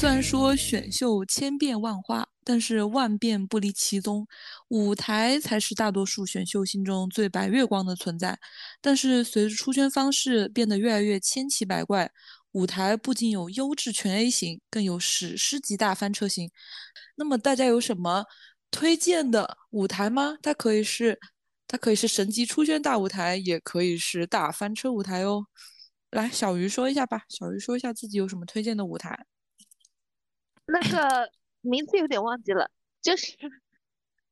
虽然说选秀千变万化，但是万变不离其宗，舞台才是大多数选秀心中最白月光的存在。但是随着出圈方式变得越来越千奇百怪，舞台不仅有优质全 A 型，更有史诗级大翻车型。那么大家有什么推荐的舞台吗？它可以是，它可以是神级出圈大舞台，也可以是大翻车舞台哦。来，小鱼说一下吧。小鱼说一下自己有什么推荐的舞台。那个 名字有点忘记了，就是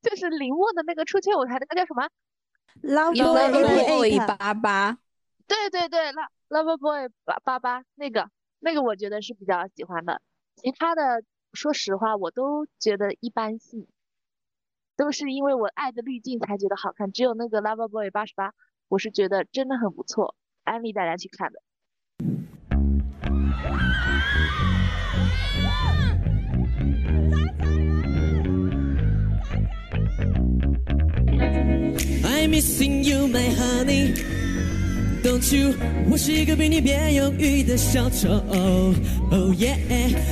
就是林墨的那个出圈舞台，那个叫什么？Love Boy 八八。对对对，Love Love Boy 八八八那个那个，我觉得是比较喜欢的。其他的，说实话，我都觉得一般性，都是因为我爱的滤镜才觉得好看。只有那个 Love Boy 八十八，我是觉得真的很不错，安利大家去看的。I'm missing you, my honey. Don't you？我是一个比你别犹豫的小丑。Oh yeah，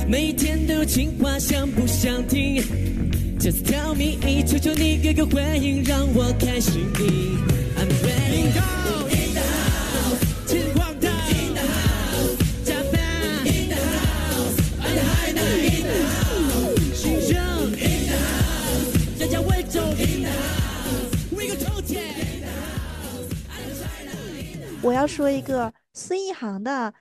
每天都有情话想不想听？Just tell me，求求你给个回应，让我开心。I'm ready。我要说一个孙一航的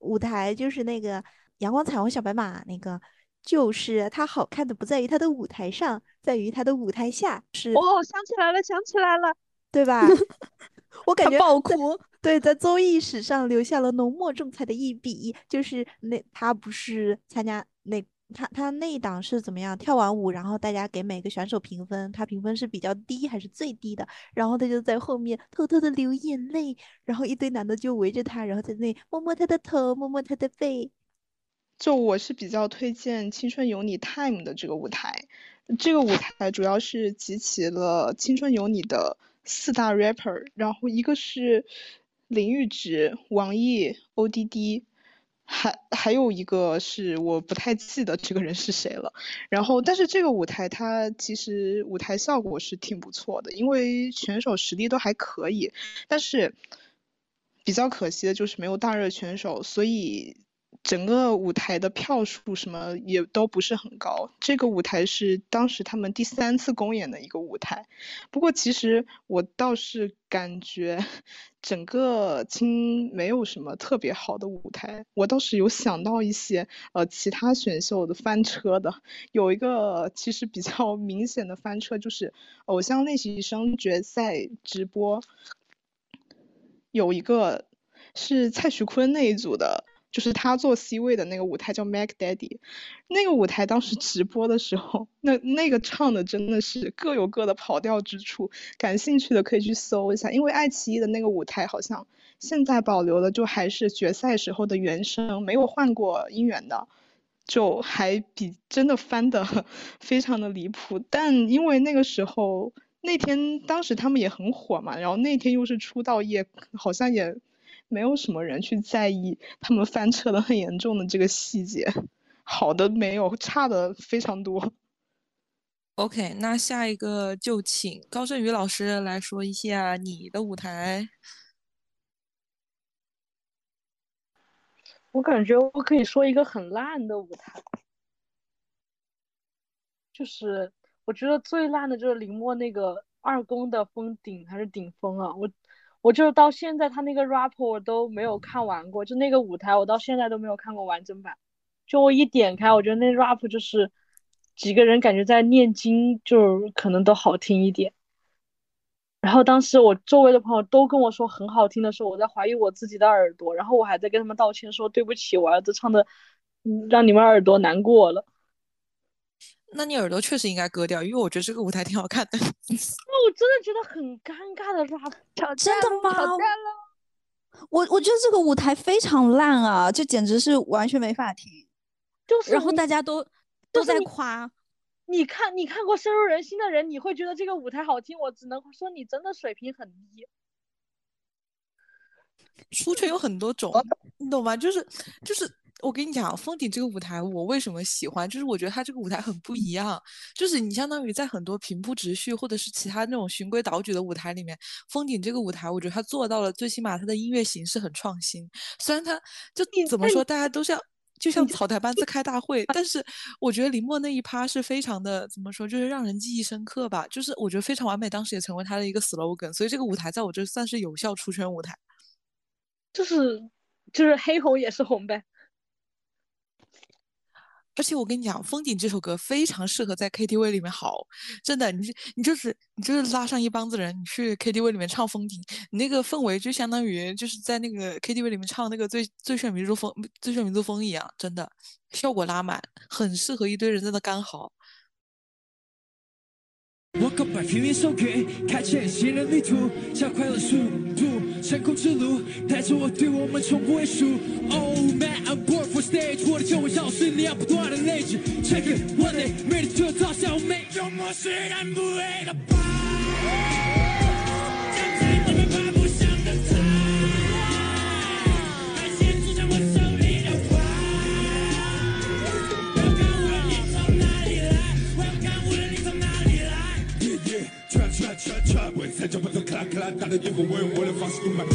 舞台，就是那个《阳光彩虹小白马》，那个就是他好看的不在于他的舞台上，在于他的舞台下。是哦，想起来了，想起来了，对吧？我感觉爆哭，对，在综艺史上留下了浓墨重彩的一笔。就是那他不是参加那。他他那一档是怎么样？跳完舞，然后大家给每个选手评分，他评分是比较低还是最低的？然后他就在后面偷偷的流眼泪，然后一堆男的就围着他，然后在那里摸摸他的头，摸摸他的背。就我是比较推荐《青春有你 Time》的这个舞台，这个舞台主要是集齐了《青春有你》的四大 rapper，然后一个是林玉植、王毅、ODD。还还有一个是我不太记得这个人是谁了，然后但是这个舞台它其实舞台效果是挺不错的，因为选手实力都还可以，但是比较可惜的就是没有大热选手，所以。整个舞台的票数什么也都不是很高，这个舞台是当时他们第三次公演的一个舞台。不过其实我倒是感觉整个青没有什么特别好的舞台，我倒是有想到一些呃其他选秀的翻车的，有一个其实比较明显的翻车就是偶像练习生决赛直播，有一个是蔡徐坤那一组的。就是他做 C 位的那个舞台叫 Mac Daddy，那个舞台当时直播的时候，那那个唱的真的是各有各的跑调之处，感兴趣的可以去搜一下，因为爱奇艺的那个舞台好像现在保留的就还是决赛时候的原声，没有换过音源的，就还比真的翻的 非常的离谱。但因为那个时候那天当时他们也很火嘛，然后那天又是出道夜，好像也。没有什么人去在意他们翻车的很严重的这个细节，好的没有，差的非常多。OK，那下一个就请高振宇老师来说一下你的舞台。我感觉我可以说一个很烂的舞台，就是我觉得最烂的就是林默那个二宫的封顶还是顶峰啊，我。我就到现在，他那个 rap 我都没有看完过，就那个舞台我到现在都没有看过完整版。就我一点开，我觉得那 rap 就是几个人感觉在念经，就可能都好听一点。然后当时我周围的朋友都跟我说很好听的时候，我在怀疑我自己的耳朵，然后我还在跟他们道歉说对不起，我儿子唱的，嗯，让你们耳朵难过了。那你耳朵确实应该割掉，因为我觉得这个舞台挺好看的。那我真的觉得很尴尬的 rap，吵架真的吗架了。我我觉得这个舞台非常烂啊，就简直是完全没法听。就是然后大家都都在夸，你看你看过深入人心的人，你会觉得这个舞台好听，我只能说你真的水平很低。出圈有很多种，你懂吗？就是就是，我跟你讲，封顶这个舞台，我为什么喜欢？就是我觉得它这个舞台很不一样，就是你相当于在很多平铺直叙或者是其他那种循规蹈矩的舞台里面，封顶这个舞台，我觉得它做到了，最起码它的音乐形式很创新。虽然它就怎么说，大家都像就像草台班子开大会，但是我觉得林默那一趴是非常的怎么说，就是让人记忆深刻吧。就是我觉得非常完美，当时也成为他的一个 slogan，所以这个舞台在我这算是有效出圈舞台。就是就是黑红也是红呗。而且我跟你讲，《封顶》这首歌非常适合在 KTV 里面嚎，真的，你你就是你就是拉上一帮子人，你去 KTV 里面唱《封顶》，你那个氛围就相当于就是在那个 KTV 里面唱那个最最炫民族风最炫民族风一样，真的效果拉满，很适合一堆人在那干嚎。我告白频率手给，开启新的旅途，加快了速度，成功之路带着我，对我们从不会输。Oh man, i born stage，我的救火药是量不断的累积。Check it, one day，美丽就照小美，用模式然不会的吧。将最我们爬不上的台，还写住在我手里的牌。我要看无论你从哪里来，我要看无论你从哪里来。Yeah yeah，穿穿穿穿，我踩脚步走克拉克拉，打的烟火为我的方式满回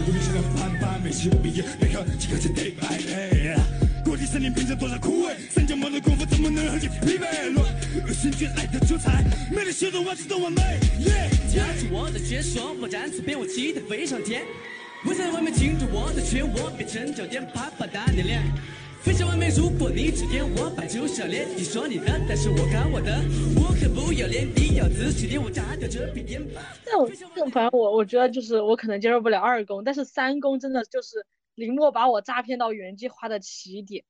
味。慢慢路上的攀攀，每期我毕业，别看几个字 day by day。过去三年凭着多少枯萎，三脚猫的功夫怎么能和你疲惫？论恶心却爱的出彩，没得写的万事都完美。耶夹住我的肩，双毛毡此边我骑得非常甜。我在外面进入我的拳，我变成酒店，啪啪打你脸。非常完美，如果你只点我摆出笑脸，你说你的，但是我看我的，我很不要脸，你要仔细点，我炸掉这笔电吧。但 我就反正我我觉得就是我可能接受不了二宫，但是三宫真的就是林默把我诈骗到原计划的起点。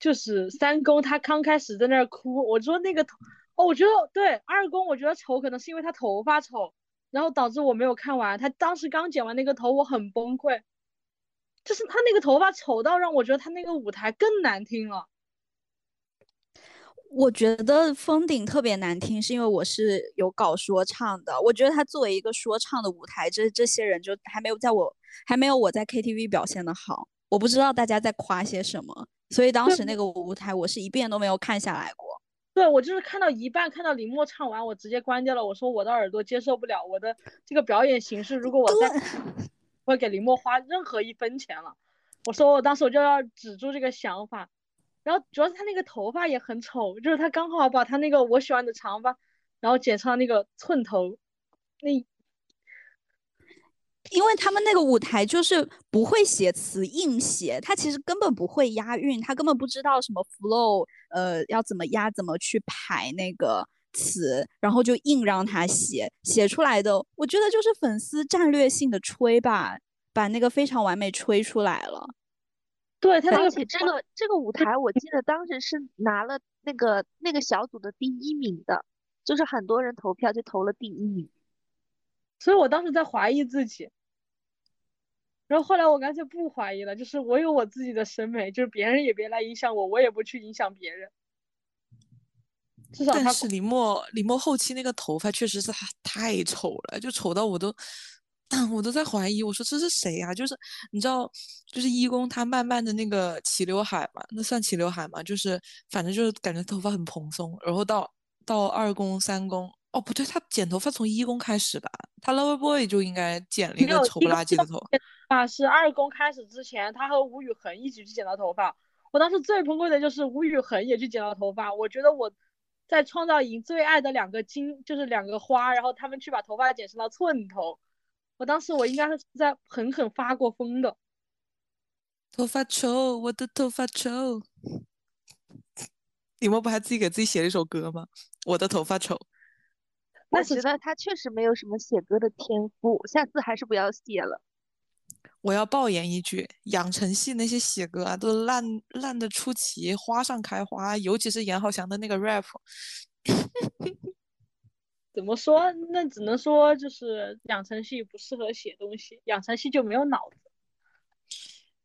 就是三宫他刚开始在那儿哭，我说那个头，哦，我觉得对二宫我觉得丑可能是因为他头发丑，然后导致我没有看完。他当时刚剪完那个头，我很崩溃，就是他那个头发丑到让我觉得他那个舞台更难听了。我觉得封顶特别难听，是因为我是有搞说唱的。我觉得他作为一个说唱的舞台，这这些人就还没有在我还没有我在 KTV 表现的好。我不知道大家在夸些什么，所以当时那个舞台我是一遍都没有看下来过。对我就是看到一半，看到林默唱完，我直接关掉了。我说我的耳朵接受不了我的这个表演形式，如果我再对不会给林默花任何一分钱了。我说我当时我就要止住这个想法。然后主要是他那个头发也很丑，就是他刚好把他那个我喜欢的长发，然后剪成了那个寸头，那因为他们那个舞台就是不会写词，硬写，他其实根本不会押韵，他根本不知道什么 flow，呃，要怎么押，怎么去排那个词，然后就硬让他写，写出来的，我觉得就是粉丝战略性的吹吧，把那个非常完美吹出来了。对他那个而且这个这个舞台，我记得当时是拿了那个那个小组的第一名的，就是很多人投票就投了第一名。所以我当时在怀疑自己，然后后来我干脆不怀疑了，就是我有我自己的审美，就是别人也别来影响我，我也不去影响别人。至少他但是李默李默后期那个头发确实是他太丑了，就丑到我都我都在怀疑，我说这是谁呀、就是你知道，就是一公他慢慢的那个齐刘海嘛，那算齐刘海嘛，就是反正就是感觉头发很蓬松，然后到到二公三公，哦不对，他剪头发从一公开始吧，他 Loverboy 就应该剪了一个丑不拉几的头。啊，是二公开始之前，他和吴宇恒一起去剪了头发。我当时最崩溃的就是吴宇恒也去剪了头发。我觉得我在创造营最爱的两个金，就是两个花，然后他们去把头发剪成了寸头。我当时我应该是在狠狠发过疯的。头发丑，我的头发丑。你们不还自己给自己写了一首歌吗？我的头发丑。我觉得他确实没有什么写歌的天赋，下次还是不要写了。我要爆言一句，养成系那些写歌啊，都烂烂的出奇，花上开花，尤其是严浩翔的那个 rap。怎么说？那只能说就是养成系不适合写东西，养成系就没有脑子。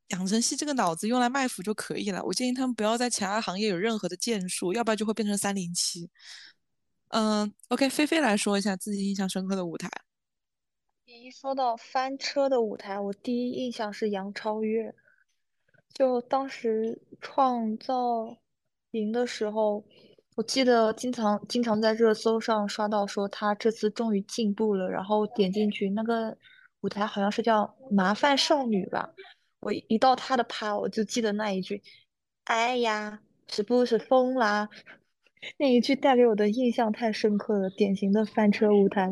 养成系这个脑子用来卖腐就可以了。我建议他们不要在其他行业有任何的建树，要不然就会变成三零七。嗯，OK，菲菲来说一下自己印象深刻的舞台。一说到翻车的舞台，我第一印象是杨超越。就当时创造营的时候，我记得经常经常在热搜上刷到说他这次终于进步了，然后点进去那个舞台好像是叫《麻烦少女》吧。我一到他的趴，我就记得那一句：“哎呀，是不是疯啦？”那一句带给我的印象太深刻了，典型的翻车舞台。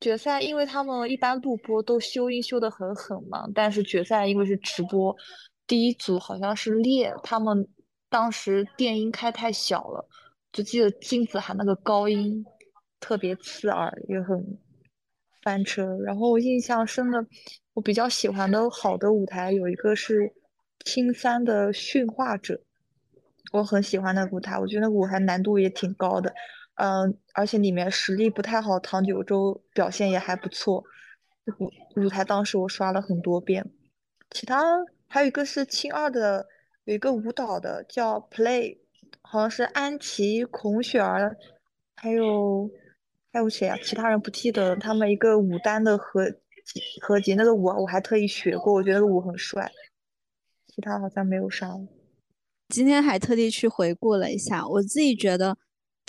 决赛，因为他们一般录播都修音修的很狠嘛，但是决赛因为是直播，第一组好像是烈，他们当时电音开太小了，就记得金子涵那个高音特别刺耳，也很翻车。然后印象深的，我比较喜欢的好的舞台有一个是。青三的驯化者，我很喜欢那个舞台，我觉得那个舞台难度也挺高的，嗯，而且里面实力不太好，唐九洲表现也还不错。舞舞台当时我刷了很多遍。其他还有一个是青二的，有一个舞蹈的叫 Play，好像是安琪、孔雪儿，还有还有谁啊？其他人不记得了。他们一个舞担的合合集，那个舞我还特意学过，我觉得那个舞很帅。其他好像没有啥了。今天还特地去回顾了一下，我自己觉得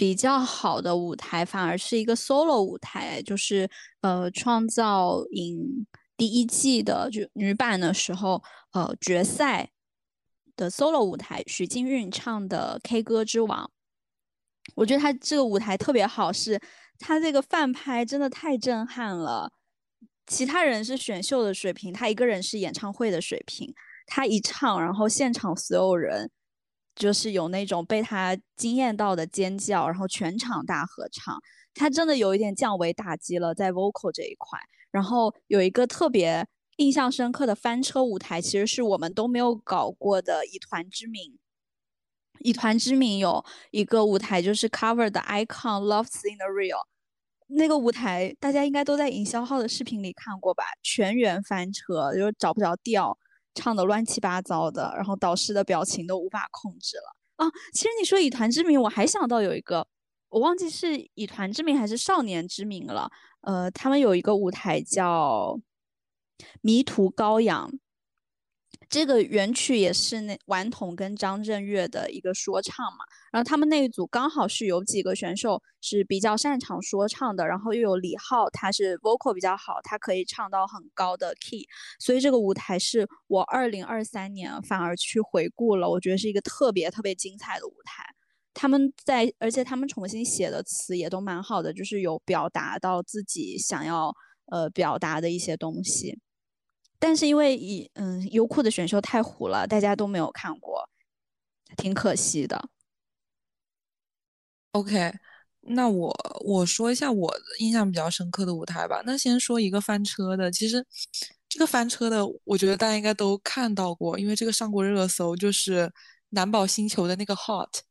比较好的舞台反而是一个 solo 舞台，就是呃创造营第一季的就女版的时候，呃决赛的 solo 舞台，许金韵唱的 K 歌之王。我觉得他这个舞台特别好，是他这个翻拍真的太震撼了。其他人是选秀的水平，他一个人是演唱会的水平。他一唱，然后现场所有人就是有那种被他惊艳到的尖叫，然后全场大合唱。他真的有一点降维打击了，在 vocal 这一块。然后有一个特别印象深刻的翻车舞台，其实是我们都没有搞过的。以团之名，以团之名有一个舞台就是 cover 的 icon loves in the real 那个舞台，大家应该都在营销号的视频里看过吧？全员翻车，就是找不着调。唱的乱七八糟的，然后导师的表情都无法控制了啊！其实你说以团之名，我还想到有一个，我忘记是以团之名还是少年之名了。呃，他们有一个舞台叫《迷途羔羊》。这个原曲也是那顽童跟张震岳的一个说唱嘛，然后他们那一组刚好是有几个选手是比较擅长说唱的，然后又有李浩，他是 vocal 比较好，他可以唱到很高的 key，所以这个舞台是我二零二三年反而去回顾了，我觉得是一个特别特别精彩的舞台。他们在，而且他们重新写的词也都蛮好的，就是有表达到自己想要呃表达的一些东西。但是因为以嗯优酷的选秀太糊了，大家都没有看过，挺可惜的。OK，那我我说一下我印象比较深刻的舞台吧。那先说一个翻车的，其实这个翻车的，我觉得大家应该都看到过，因为这个上过热搜，就是南宝星球的那个 Hot，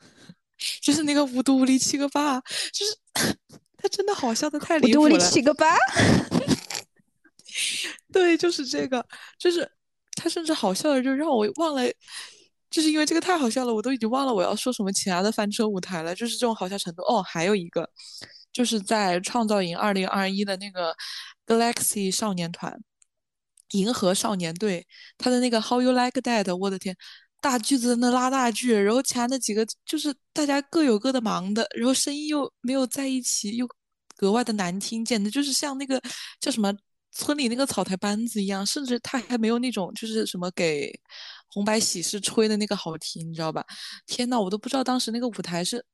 就是那个无毒无力七个八，就是 他真的好笑的太离谱了。五度无力七个八。对，就是这个，就是他甚至好笑的就让我忘了，就是因为这个太好笑了，我都已经忘了我要说什么其他的翻车舞台了。就是这种好笑程度哦。还有一个，就是在创造营二零二一的那个 Galaxy 少年团，银河少年队，他的那个 How You Like That，我的天，大句子在那拉大句，然后其他那几个就是大家各有各的忙的，然后声音又没有在一起，又格外的难听，简直就是像那个叫什么村里那个草台班子一样，甚至他还没有那种就是什么给红白喜事吹的那个好听，你知道吧？天呐，我都不知道当时那个舞台是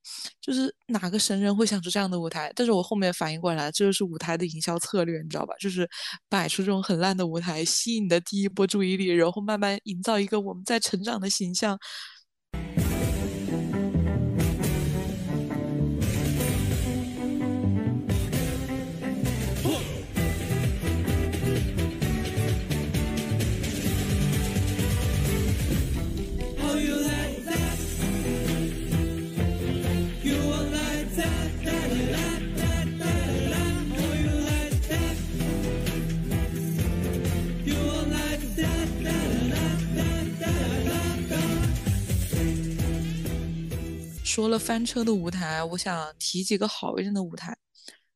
就是哪个神人会想出这样的舞台，但是我后面反应过来，这就是舞台的营销策略，你知道吧？就是摆出这种很烂的舞台，吸引你的第一波注意力，然后慢慢营造一个我们在成长的形象。说了翻车的舞台，我想提几个好一点的舞台，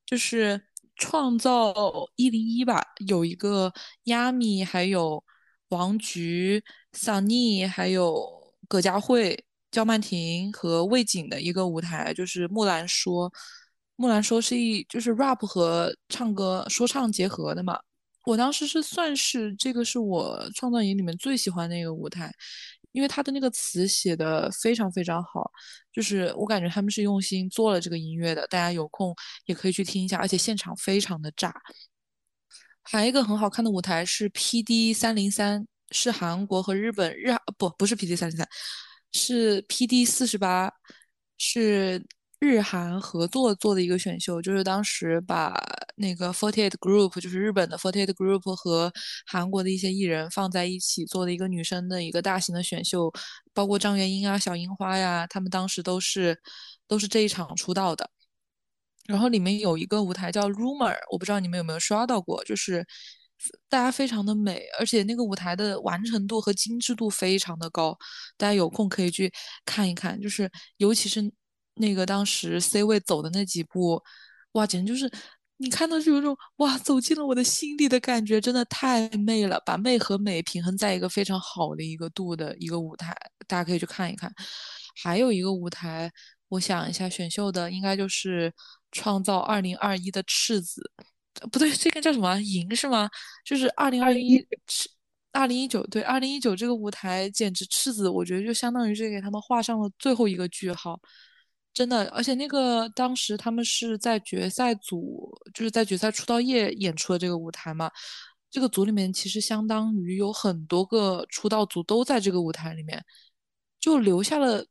就是创造一零一吧，有一个亚米，还有王菊、桑尼，还有葛佳慧、焦曼婷和魏景的一个舞台，就是木兰说。木兰说是一就是 rap 和唱歌说唱结合的嘛。我当时是算是这个是我创造营里面最喜欢的一个舞台。因为他的那个词写的非常非常好，就是我感觉他们是用心做了这个音乐的，大家有空也可以去听一下，而且现场非常的炸。还有一个很好看的舞台是 PD 三零三，是韩国和日本日不不是 PD 三零三，是 PD 四十八，是。日韩合作做的一个选秀，就是当时把那个 Forty Eight Group，就是日本的 Forty Eight Group 和韩国的一些艺人放在一起做的一个女生的一个大型的选秀，包括张元英啊、小樱花呀，他们当时都是都是这一场出道的。然后里面有一个舞台叫 Rumor，我不知道你们有没有刷到过，就是大家非常的美，而且那个舞台的完成度和精致度非常的高，大家有空可以去看一看，就是尤其是。那个当时 C 位走的那几步，哇，简直就是你看到就有种哇，走进了我的心里的感觉，真的太媚了，把媚和美平衡在一个非常好的一个度的一个舞台，大家可以去看一看。还有一个舞台，我想一下，选秀的应该就是创造二零二一的赤子，不对，这个叫什么银是吗？就是二零二一赤，二零一九对，二零一九这个舞台简直赤子，我觉得就相当于是给他们画上了最后一个句号。真的，而且那个当时他们是在决赛组，就是在决赛出道夜演出的这个舞台嘛。这个组里面其实相当于有很多个出道组都在这个舞台里面，就留下了，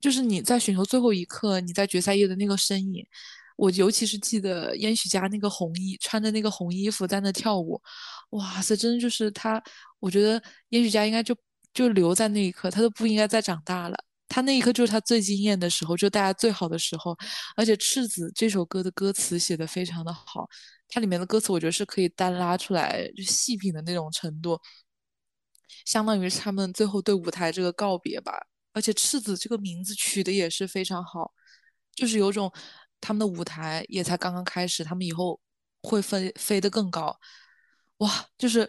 就是你在选秀最后一刻，你在决赛夜的那个身影。我尤其是记得燕许佳那个红衣，穿着那个红衣服在那跳舞，哇塞，真的就是他。我觉得燕许佳应该就就留在那一刻，他都不应该再长大了。他那一刻就是他最惊艳的时候，就大家最好的时候。而且《赤子》这首歌的歌词写的非常的好，它里面的歌词我觉得是可以单拉出来就细品的那种程度，相当于是他们最后对舞台这个告别吧。而且《赤子》这个名字取的也是非常好，就是有种他们的舞台也才刚刚开始，他们以后会飞飞得更高。哇，就是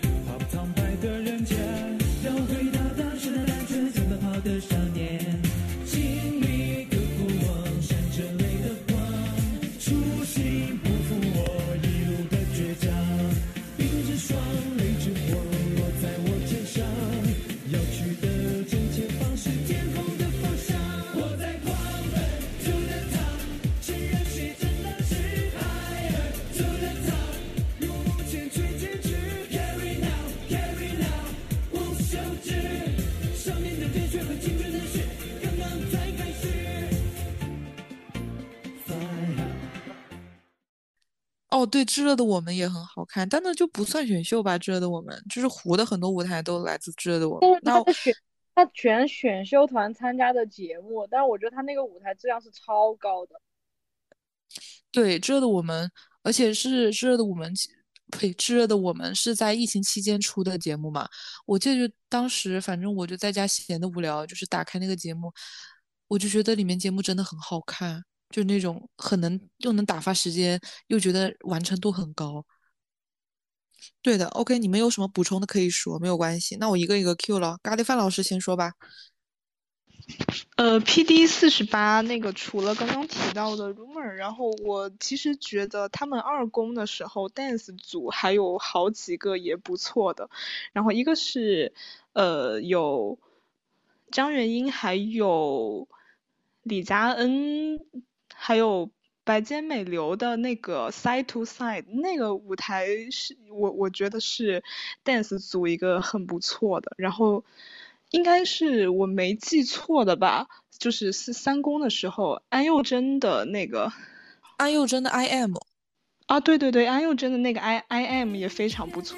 对，炙热的我们也很好看，但那就不算选秀吧。炙热的我们就是湖的很多舞台都来自炙热的我们。那他选他选选秀团参加的节目，但是我觉得他那个舞台质量是超高的。对，《炙热的我们》，而且是《炙热的我们》，呸，《炙热的我们》是在疫情期间出的节目嘛？我记得就当时，反正我就在家闲的无聊，就是打开那个节目，我就觉得里面节目真的很好看，就那种很能又能打发时间，又觉得完成度很高。对的，OK，你们有什么补充的可以说，没有关系。那我一个一个 Q 了，咖喱饭老师先说吧。呃，P.D. 四十八那个除了刚刚提到的 Rumor，然后我其实觉得他们二公的时候，dance 组还有好几个也不错的。然后一个是呃有张元英，还有李佳恩，还有白间美流的那个 Side to Side 那个舞台是我我觉得是 dance 组一个很不错的。然后。应该是我没记错的吧，就是是三公的时候，安宥真的那个，安宥真的 I am，啊对对对，安宥真的那个 I I am 也非常不错。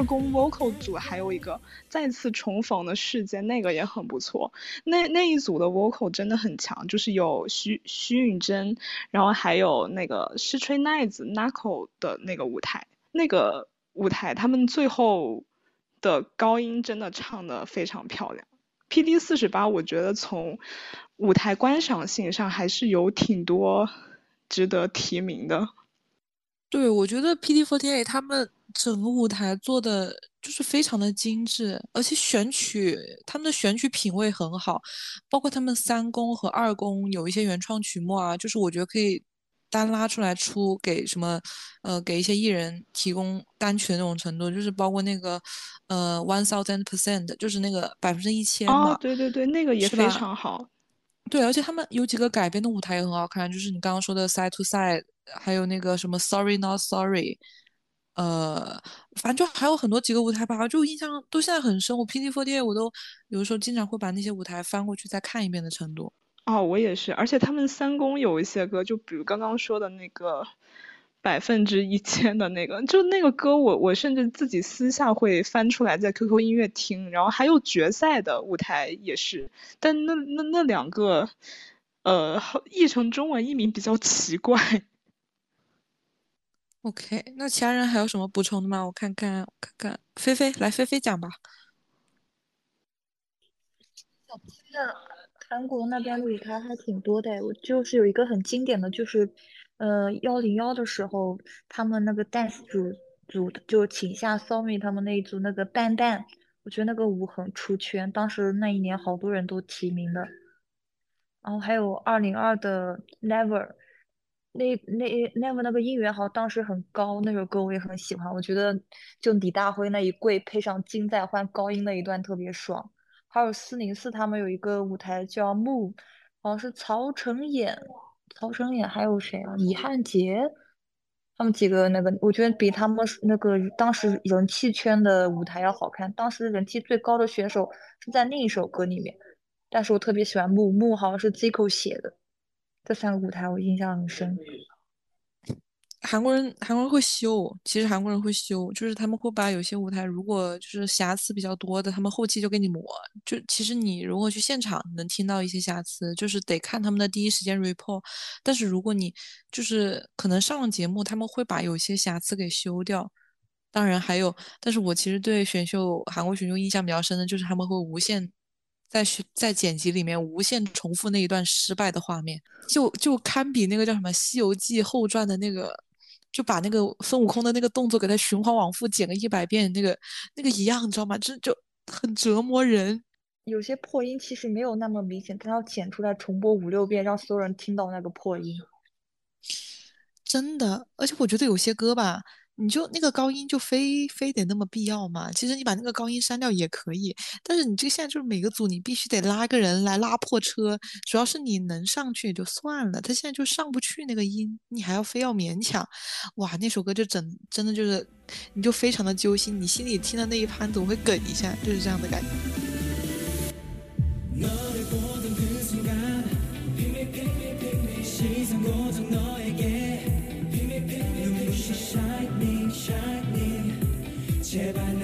二宫 vocal 组还有一个再次重逢的事件，那个也很不错。那那一组的 vocal 真的很强，就是有徐徐允珍，然后还有那个施吹奈子 Nako 的那个舞台，那个舞台他们最后的高音真的唱的非常漂亮。P.D. 四十八，我觉得从舞台观赏性上还是有挺多值得提名的。对，我觉得 P.D.Forty Eight 他们。整个舞台做的就是非常的精致，而且选曲他们的选曲品味很好，包括他们三公和二公有一些原创曲目啊，就是我觉得可以单拉出来出给什么呃给一些艺人提供单曲的那种程度，就是包括那个呃 One Thousand Percent，就是那个百分之一千嘛。哦，对对对，那个也非常好。对，而且他们有几个改编的舞台也很好看，就是你刚刚说的 Side to Side，还有那个什么 Sorry Not Sorry。呃，反正就还有很多几个舞台吧，就印象都现在很深。我 P D Forty 我都有的时候经常会把那些舞台翻过去再看一遍的程度。哦，我也是。而且他们三公有一些歌，就比如刚刚说的那个百分之一千的那个，就那个歌，我我甚至自己私下会翻出来在 Q Q 音乐听。然后还有决赛的舞台也是，但那那那两个，呃，译成中文译名比较奇怪。OK，那其他人还有什么补充的吗？我看看，我看看，菲菲来，菲菲讲吧。那韩国那边的舞台还挺多的，我就是有一个很经典的就是，呃，幺零幺的时候，他们那个 dance 组组就请下 Somi 他们那一组那个蛋蛋，我觉得那个舞很出圈，当时那一年好多人都提名的。然后还有二零二的 Never。那那 never 那个音源好像当时很高，那首歌我也很喜欢。我觉得就李大辉那一跪配上金在焕高音那一段特别爽。还有四零四他们有一个舞台叫 Move，好像是曹承衍、曹承衍还有谁啊？李汉杰，他们几个那个，我觉得比他们那个当时人气圈的舞台要好看。当时人气最高的选手是在另一首歌里面，但是我特别喜欢 Move，Move 好像是 Zico 写的。这三个舞台我印象很深。韩国人韩国人会修，其实韩国人会修，就是他们会把有些舞台如果就是瑕疵比较多的，他们后期就给你磨。就其实你如果去现场能听到一些瑕疵，就是得看他们的第一时间 report。但是如果你就是可能上了节目，他们会把有些瑕疵给修掉。当然还有，但是我其实对选秀韩国选秀印象比较深的就是他们会无限。在在剪辑里面无限重复那一段失败的画面，就就堪比那个叫什么《西游记后传》的那个，就把那个孙悟空的那个动作给他循环往复剪个一百遍，那个那个一样，你知道吗？这就很折磨人。有些破音其实没有那么明显，他要剪出来重播五六遍，让所有人听到那个破音。真的，而且我觉得有些歌吧，你就那个高音就非非得那么必要吗？其实你把那个高音删掉也可以，但是你这个现在就是每个组你必须得拉个人来拉破车，主要是你能上去也就算了，他现在就上不去那个音，你还要非要勉强，哇，那首歌就整真的就是，你就非常的揪心，你心里听的那一盘总会哽一下，就是这样的感觉。结伴。